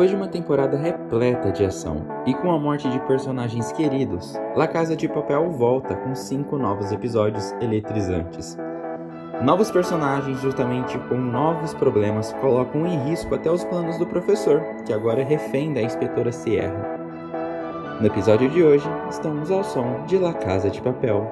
Depois de uma temporada repleta de ação e com a morte de personagens queridos, La Casa de Papel volta com cinco novos episódios eletrizantes. Novos personagens, justamente com novos problemas, colocam em risco até os planos do professor, que agora é refém da inspetora Sierra. No episódio de hoje, estamos ao som de La Casa de Papel.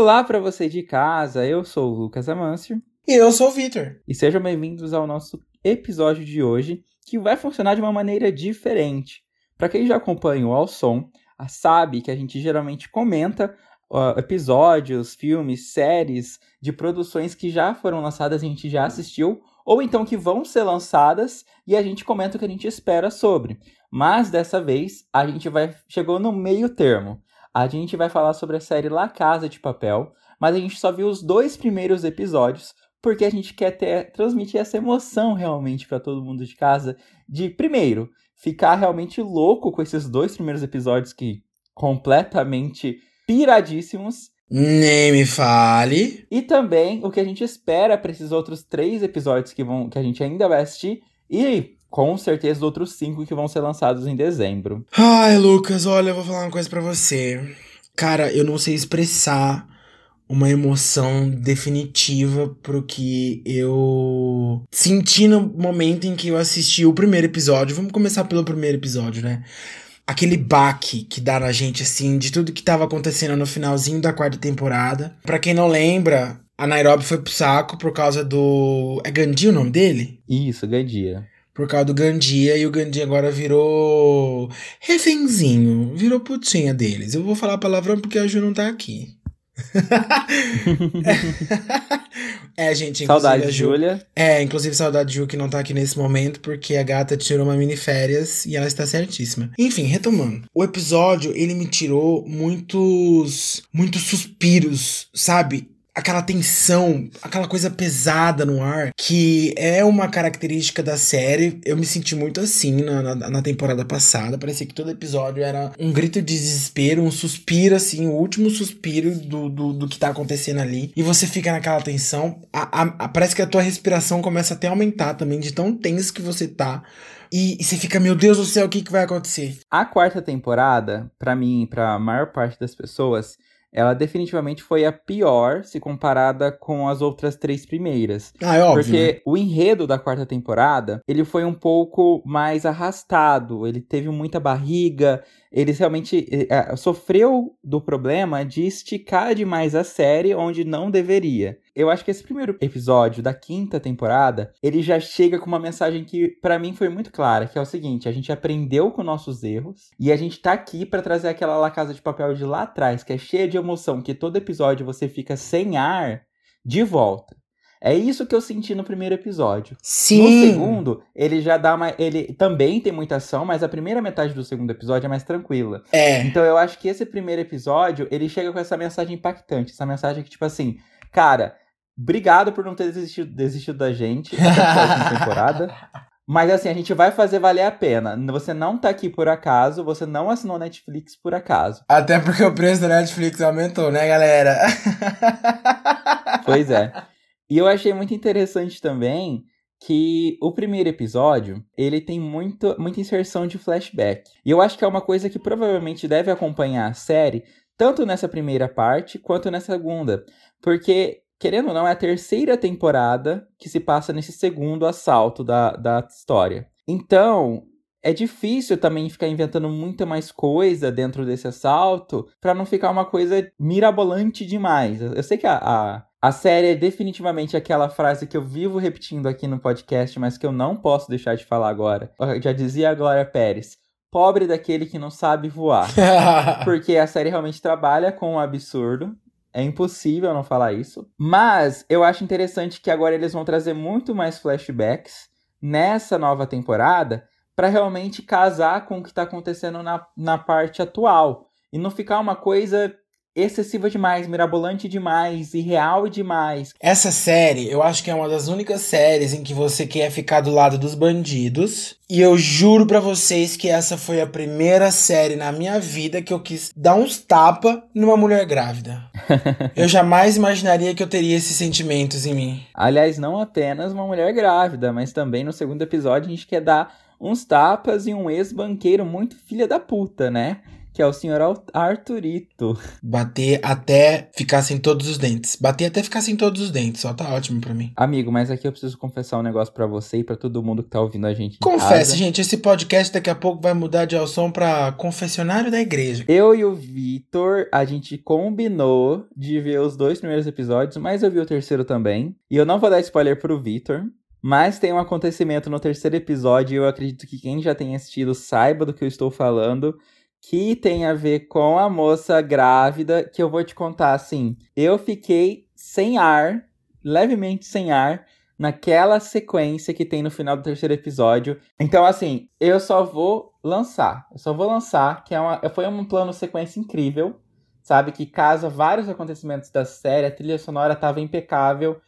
Olá para você de casa, eu sou o Lucas Amâncio. E eu sou o Vitor. E sejam bem-vindos ao nosso episódio de hoje, que vai funcionar de uma maneira diferente. Para quem já acompanha o Ao Som, sabe que a gente geralmente comenta uh, episódios, filmes, séries de produções que já foram lançadas e a gente já assistiu, ou então que vão ser lançadas e a gente comenta o que a gente espera sobre. Mas dessa vez a gente vai chegou no meio termo. A gente vai falar sobre a série La Casa de Papel, mas a gente só viu os dois primeiros episódios porque a gente quer ter, transmitir essa emoção realmente para todo mundo de casa de primeiro ficar realmente louco com esses dois primeiros episódios que completamente piradíssimos. Nem me fale. E também o que a gente espera para esses outros três episódios que vão que a gente ainda vai assistir e com certeza outros cinco que vão ser lançados em dezembro. Ai, Lucas, olha, eu vou falar uma coisa para você. Cara, eu não sei expressar uma emoção definitiva pro que eu senti no momento em que eu assisti o primeiro episódio. Vamos começar pelo primeiro episódio, né? Aquele baque que dá na gente, assim, de tudo que tava acontecendo no finalzinho da quarta temporada. Pra quem não lembra, a Nairobi foi pro saco por causa do. É Gandhi o nome dele? Isso, Gandia por causa do Gandia e o Gandia agora virou refenzinho, virou putinha deles. Eu vou falar palavrão porque a Ju não tá aqui. é, gente, saudade de Júlia. É, inclusive saudade de Ju que não tá aqui nesse momento porque a gata tirou uma mini férias e ela está certíssima. Enfim, retomando. O episódio, ele me tirou muitos muitos suspiros, sabe? Aquela tensão, aquela coisa pesada no ar, que é uma característica da série. Eu me senti muito assim na, na, na, temporada passada. Parecia que todo episódio era um grito de desespero, um suspiro, assim, o último suspiro do, do, do que tá acontecendo ali. E você fica naquela tensão. A, a, a, parece que a tua respiração começa até a aumentar também, de tão tenso que você tá. E, e, você fica, meu Deus do céu, o que, que vai acontecer? A quarta temporada, para mim, para maior parte das pessoas, ela definitivamente foi a pior se comparada com as outras três primeiras. Ah, é óbvio. Porque né? o enredo da quarta temporada, ele foi um pouco mais arrastado, ele teve muita barriga, ele realmente é, sofreu do problema de esticar demais a série onde não deveria. Eu acho que esse primeiro episódio da quinta temporada, ele já chega com uma mensagem que para mim foi muito clara, que é o seguinte, a gente aprendeu com nossos erros e a gente tá aqui para trazer aquela La Casa de Papel de lá atrás, que é cheia de emoção, que todo episódio você fica sem ar, de volta. É isso que eu senti no primeiro episódio. Sim. No segundo, ele já dá uma. Ele também tem muita ação, mas a primeira metade do segundo episódio é mais tranquila. É. Então eu acho que esse primeiro episódio, ele chega com essa mensagem impactante. Essa mensagem que, tipo assim, cara, obrigado por não ter desistido, desistido da gente essa temporada. Mas assim, a gente vai fazer valer a pena. Você não tá aqui por acaso, você não assinou Netflix por acaso. Até porque o preço da Netflix aumentou, né, galera? Pois é. E eu achei muito interessante também que o primeiro episódio, ele tem muito, muita inserção de flashback. E eu acho que é uma coisa que provavelmente deve acompanhar a série, tanto nessa primeira parte quanto na segunda. Porque, querendo ou não, é a terceira temporada que se passa nesse segundo assalto da, da história. Então, é difícil também ficar inventando muita mais coisa dentro desse assalto para não ficar uma coisa mirabolante demais. Eu sei que a, a a série é definitivamente aquela frase que eu vivo repetindo aqui no podcast, mas que eu não posso deixar de falar agora. Eu já dizia a Glória Pérez. Pobre daquele que não sabe voar. Porque a série realmente trabalha com o absurdo. É impossível não falar isso. Mas eu acho interessante que agora eles vão trazer muito mais flashbacks nessa nova temporada para realmente casar com o que está acontecendo na, na parte atual. E não ficar uma coisa excessiva demais, mirabolante demais, irreal demais. Essa série, eu acho que é uma das únicas séries em que você quer ficar do lado dos bandidos. E eu juro para vocês que essa foi a primeira série na minha vida que eu quis dar uns tapa numa mulher grávida. eu jamais imaginaria que eu teria esses sentimentos em mim. Aliás, não apenas uma mulher grávida, mas também no segundo episódio a gente quer dar uns tapas e um ex-banqueiro muito filha da puta, né? Que é o senhor Arthurito. Bater até ficar sem todos os dentes. Bater até ficar sem todos os dentes, só tá ótimo pra mim. Amigo, mas aqui eu preciso confessar um negócio para você e para todo mundo que tá ouvindo a gente. Confesse, gente, esse podcast daqui a pouco vai mudar de som pra confessionário da igreja. Eu e o Vitor, a gente combinou de ver os dois primeiros episódios, mas eu vi o terceiro também. E eu não vou dar spoiler pro Vitor, mas tem um acontecimento no terceiro episódio e eu acredito que quem já tem assistido saiba do que eu estou falando que tem a ver com a moça grávida, que eu vou te contar assim. Eu fiquei sem ar, levemente sem ar, naquela sequência que tem no final do terceiro episódio. Então, assim, eu só vou lançar. Eu só vou lançar, que é uma, foi um plano sequência incrível, sabe? Que casa vários acontecimentos da série, a trilha sonora estava impecável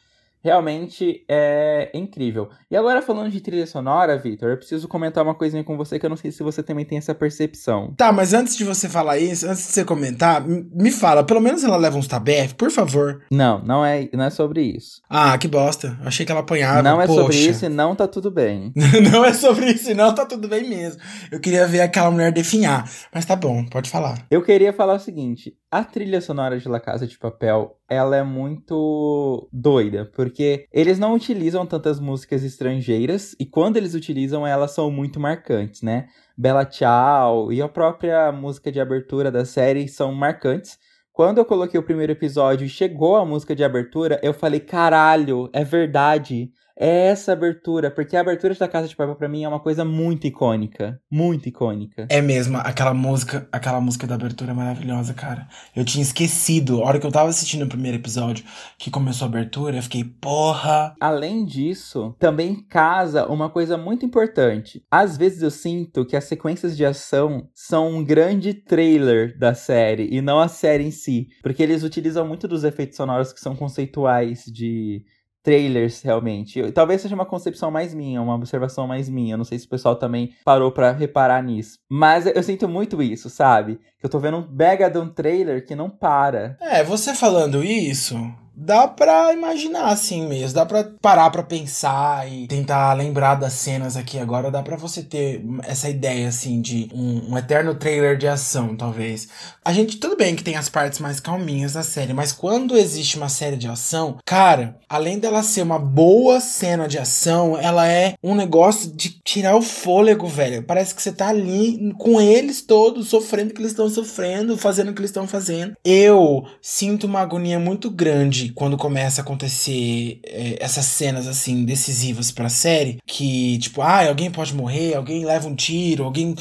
realmente é incrível. E agora falando de trilha sonora, Victor, eu preciso comentar uma coisinha com você que eu não sei se você também tem essa percepção. Tá, mas antes de você falar isso, antes de você comentar, me fala, pelo menos ela leva uns tabef, por favor. Não, não é, não é sobre isso. Ah, que bosta. Achei que ela apanhava. Não é Poxa. sobre isso e não tá tudo bem. não é sobre isso e não tá tudo bem mesmo. Eu queria ver aquela mulher definhar, mas tá bom, pode falar. Eu queria falar o seguinte, a trilha sonora de La Casa de Papel, ela é muito doida, porque eles não utilizam tantas músicas estrangeiras e quando eles utilizam, elas são muito marcantes, né? Bella Ciao e a própria música de abertura da série são marcantes. Quando eu coloquei o primeiro episódio e chegou a música de abertura, eu falei: caralho, é verdade é essa abertura, porque a abertura da Casa de Papel para mim é uma coisa muito icônica, muito icônica. É mesmo, aquela música, aquela música da abertura é maravilhosa, cara. Eu tinha esquecido, a hora que eu tava assistindo o primeiro episódio, que começou a abertura, eu fiquei, porra. Além disso, também casa uma coisa muito importante. Às vezes eu sinto que as sequências de ação são um grande trailer da série e não a série em si, porque eles utilizam muito dos efeitos sonoros que são conceituais de trailers, realmente. Talvez seja uma concepção mais minha, uma observação mais minha. Não sei se o pessoal também parou para reparar nisso. Mas eu sinto muito isso, sabe? Que eu tô vendo um mega de um trailer que não para. É, você falando isso, dá pra imaginar assim mesmo, dá pra parar pra pensar e tentar lembrar das cenas aqui agora, dá pra você ter essa ideia assim de um, um, eterno trailer de ação, talvez. A gente, tudo bem que tem as partes mais calminhas da série, mas quando existe uma série de ação, cara, além dela ser uma boa cena de ação, ela é um negócio de tirar o fôlego, velho. Parece que você tá ali com eles todos, sofrendo o que eles estão sofrendo, fazendo o que eles estão fazendo. Eu sinto uma agonia muito grande quando começa a acontecer é, essas cenas assim decisivas para a série, que tipo, ah, alguém pode morrer, alguém leva um tiro, alguém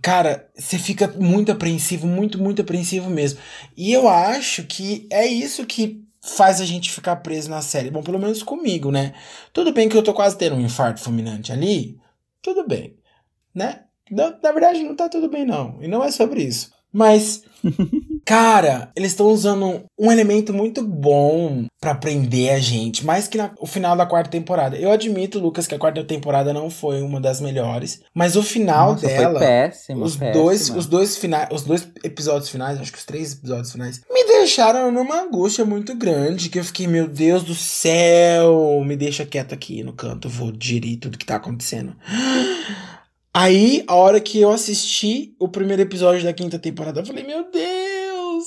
Cara, você fica muito apreensivo, muito, muito apreensivo mesmo. E eu acho que é isso que faz a gente ficar preso na série. Bom, pelo menos comigo, né? Tudo bem que eu tô quase tendo um infarto fulminante ali. Tudo bem, né? Na, na verdade, não tá tudo bem, não. E não é sobre isso. Mas, cara, eles estão usando um elemento muito bom para prender a gente, mais que no final da quarta temporada. Eu admito, Lucas, que a quarta temporada não foi uma das melhores, mas o final Nossa, dela, foi péssimo, os péssimo. dois, os dois finais, os dois episódios finais, acho que os três episódios finais, me deixaram numa angústia muito grande, que eu fiquei, meu Deus do céu, me deixa quieto aqui no canto, vou digerir tudo que tá acontecendo. Aí, a hora que eu assisti o primeiro episódio da quinta temporada, eu falei, meu Deus,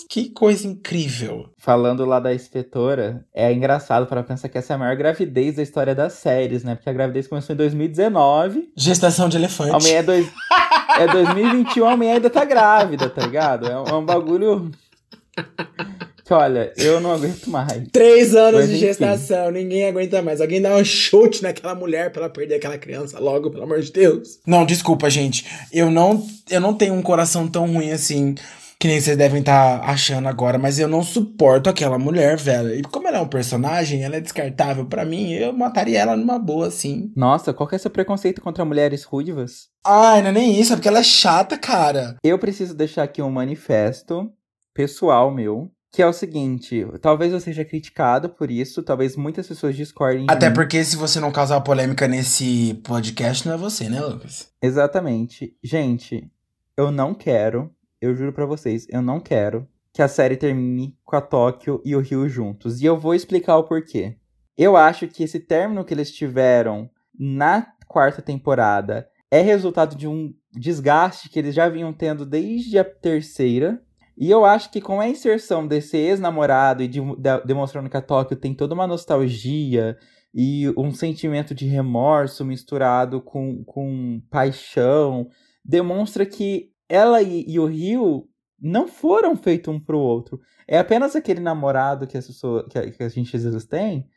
que coisa incrível. Falando lá da inspetora, é engraçado para pensar que essa é a maior gravidez da história das séries, né? Porque a gravidez começou em 2019. Gestação de elefante. A mulher é, dois... é 2021, a mulher ainda tá grávida, tá ligado? É um, é um bagulho que olha, eu não aguento mais. Três anos Mas, de gestação, ninguém aguenta mais. Alguém dá um chute naquela mulher pra ela perder aquela criança logo, pelo amor de Deus. Não, desculpa, gente. Eu não, eu não tenho um coração tão ruim assim. Que nem vocês devem estar tá achando agora, mas eu não suporto aquela mulher, velho. E como ela é um personagem, ela é descartável para mim, eu mataria ela numa boa, assim. Nossa, qual que é seu preconceito contra mulheres ruivas? Ai, não é nem isso, é porque ela é chata, cara. Eu preciso deixar aqui um manifesto pessoal meu, que é o seguinte, talvez eu seja criticado por isso, talvez muitas pessoas discordem. Até porque se você não causar polêmica nesse podcast, não é você, né, Lucas? Exatamente. Gente, eu não quero, eu juro para vocês, eu não quero que a série termine com a Tóquio e o Rio juntos. E eu vou explicar o porquê. Eu acho que esse término que eles tiveram na quarta temporada é resultado de um desgaste que eles já vinham tendo desde a terceira. E eu acho que com a inserção desse ex-namorado e de, de, demonstrando que a Tóquio tem toda uma nostalgia e um sentimento de remorso misturado com, com paixão, demonstra que ela e, e o Rio não foram feitos um pro outro. É apenas aquele namorado que, as pessoas, que, a, que a gente às vezes tem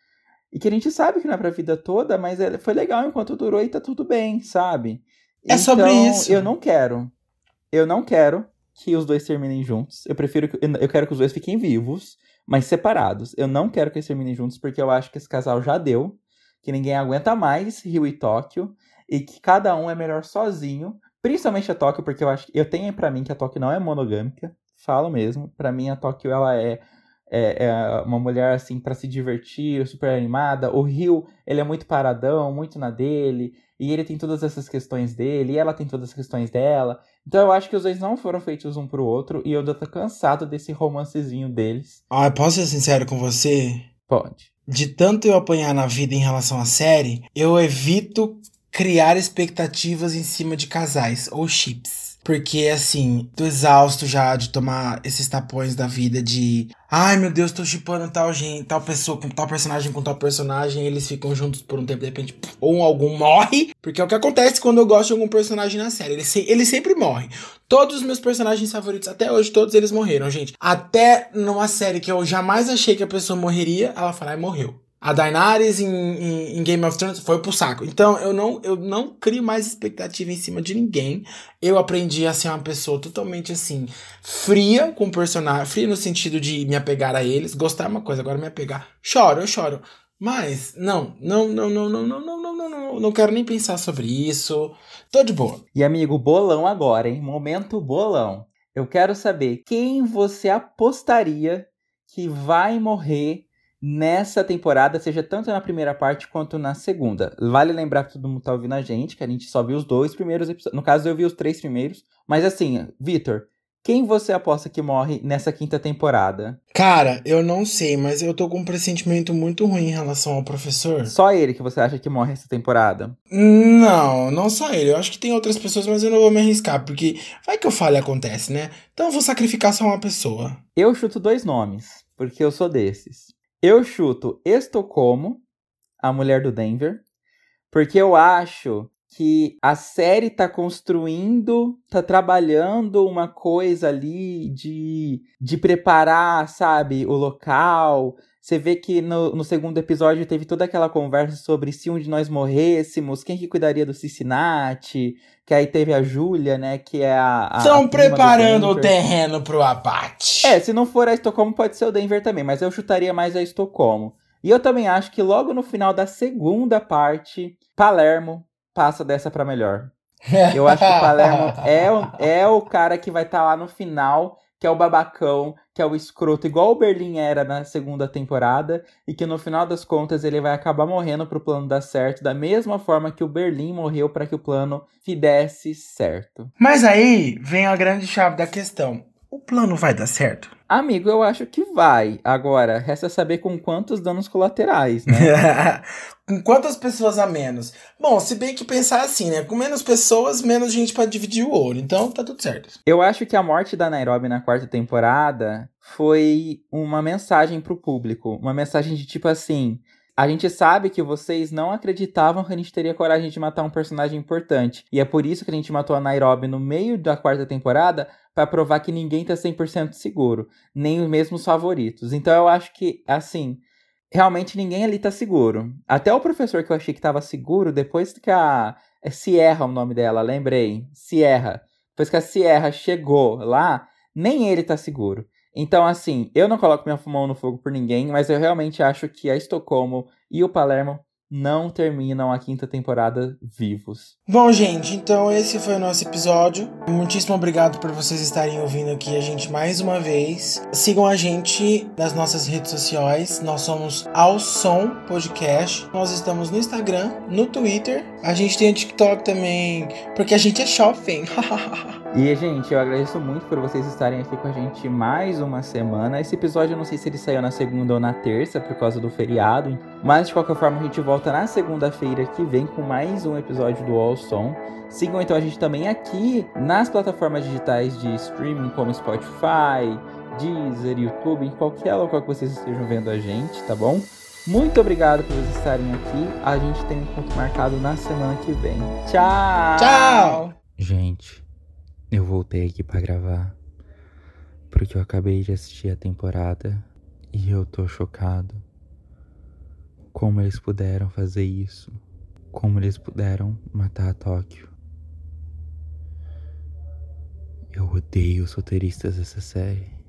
e que a gente sabe que não é pra vida toda, mas é, foi legal enquanto durou e tá tudo bem, sabe? É então, sobre isso. Eu não quero. Eu não quero que os dois terminem juntos. Eu prefiro que. Eu quero que os dois fiquem vivos, mas separados. Eu não quero que eles terminem juntos, porque eu acho que esse casal já deu. Que ninguém aguenta mais Rio e Tóquio. E que cada um é melhor sozinho. Principalmente a Tóquio, porque eu acho eu tenho para mim que a Tóquio não é monogâmica. Falo mesmo. para mim a Tóquio ela é é, é, uma mulher assim para se divertir, super animada. O Rio, ele é muito paradão, muito na dele, e ele tem todas essas questões dele, e ela tem todas as questões dela. Então eu acho que os dois não foram feitos um pro outro, e eu tô cansado desse romancezinho deles. Ah, posso ser sincero com você? Pode. De tanto eu apanhar na vida em relação à série, eu evito criar expectativas em cima de casais ou chips. Porque, assim, tô exausto já de tomar esses tapões da vida de. Ai meu Deus, tô chipando tal gente, tal pessoa com tal personagem com tal personagem, eles ficam juntos por um tempo, de repente, ou algum morre. Porque é o que acontece quando eu gosto de algum personagem na série. Ele, se, ele sempre morre. Todos os meus personagens favoritos, até hoje, todos eles morreram, gente. Até numa série que eu jamais achei que a pessoa morreria, ela fala, e morreu. A Daenerys em, em, em, Game of Thrones foi pro saco. Então eu não, eu não crio mais expectativa em cima de ninguém. Eu aprendi a ser uma pessoa totalmente assim, fria com o personagem. Fria no sentido de me apegar a eles. Gostar é uma coisa, agora me apegar. Choro, eu choro. Mas, não, não, não, não, não, não, não, não, não, não, não quero nem pensar sobre isso. Tô de boa. E amigo, bolão agora, hein? Momento bolão. Eu quero saber quem você apostaria que vai morrer nessa temporada, seja tanto na primeira parte quanto na segunda. Vale lembrar que todo mundo tá ouvindo a gente, que a gente só viu os dois primeiros episódios. No caso, eu vi os três primeiros. Mas assim, Vitor, quem você aposta que morre nessa quinta temporada? Cara, eu não sei, mas eu tô com um pressentimento muito ruim em relação ao professor. Só ele que você acha que morre essa temporada? Não, não só ele. Eu acho que tem outras pessoas, mas eu não vou me arriscar, porque vai que eu falo e acontece, né? Então eu vou sacrificar só uma pessoa. Eu chuto dois nomes, porque eu sou desses. Eu chuto Estocolmo, a mulher do Denver, porque eu acho que a série tá construindo, tá trabalhando uma coisa ali de, de preparar, sabe, o local. Você vê que no, no segundo episódio teve toda aquela conversa sobre se um de nós morrêssemos, quem que cuidaria do Cincinnati, que aí teve a Júlia, né, que é a... Estão preparando o terreno pro abate. É, se não for a Estocolmo pode ser o Denver também, mas eu chutaria mais a Estocolmo. E eu também acho que logo no final da segunda parte, Palermo passa dessa para melhor. Eu acho que o Palermo é, o, é o cara que vai estar tá lá no final, que é o babacão, que é o escroto, igual o Berlim era na segunda temporada, e que no final das contas ele vai acabar morrendo pro plano dar certo, da mesma forma que o Berlim morreu para que o plano desse certo. Mas aí vem a grande chave da questão. O plano vai dar certo? Amigo, eu acho que vai. Agora, resta saber com quantos danos colaterais, né? com quantas pessoas a menos? Bom, se bem que pensar assim, né? Com menos pessoas, menos gente para dividir o ouro. Então, tá tudo certo. Eu acho que a morte da Nairobi na quarta temporada foi uma mensagem pro público. Uma mensagem de tipo assim: a gente sabe que vocês não acreditavam que a gente teria coragem de matar um personagem importante. E é por isso que a gente matou a Nairobi no meio da quarta temporada para provar que ninguém tá 100% seguro, nem os favoritos. Então eu acho que, assim, realmente ninguém ali tá seguro. Até o professor que eu achei que tava seguro, depois que a. É Sierra o nome dela, lembrei. Sierra. Depois que a Sierra chegou lá, nem ele tá seguro. Então, assim, eu não coloco minha mão no fogo por ninguém, mas eu realmente acho que a Estocolmo e o Palermo não terminam a quinta temporada vivos. Bom, gente, então esse foi o nosso episódio. Muitíssimo obrigado por vocês estarem ouvindo aqui a gente mais uma vez. Sigam a gente nas nossas redes sociais. Nós somos Ao Som Podcast. Nós estamos no Instagram, no Twitter. A gente tem o TikTok também, porque a gente é shopping. E, gente, eu agradeço muito por vocês estarem aqui com a gente mais uma semana. Esse episódio eu não sei se ele saiu na segunda ou na terça por causa do feriado, mas de qualquer forma a gente volta na segunda-feira que vem com mais um episódio do All Som. Sigam então a gente também aqui nas plataformas digitais de streaming como Spotify, Deezer, YouTube, em qualquer local que vocês estejam vendo a gente, tá bom? Muito obrigado por vocês estarem aqui. A gente tem um encontro marcado na semana que vem. Tchau! Tchau! Gente, eu voltei aqui para gravar porque eu acabei de assistir a temporada e eu tô chocado. Como eles puderam fazer isso? Como eles puderam matar Tóquio? Eu odeio os roteiristas dessa série.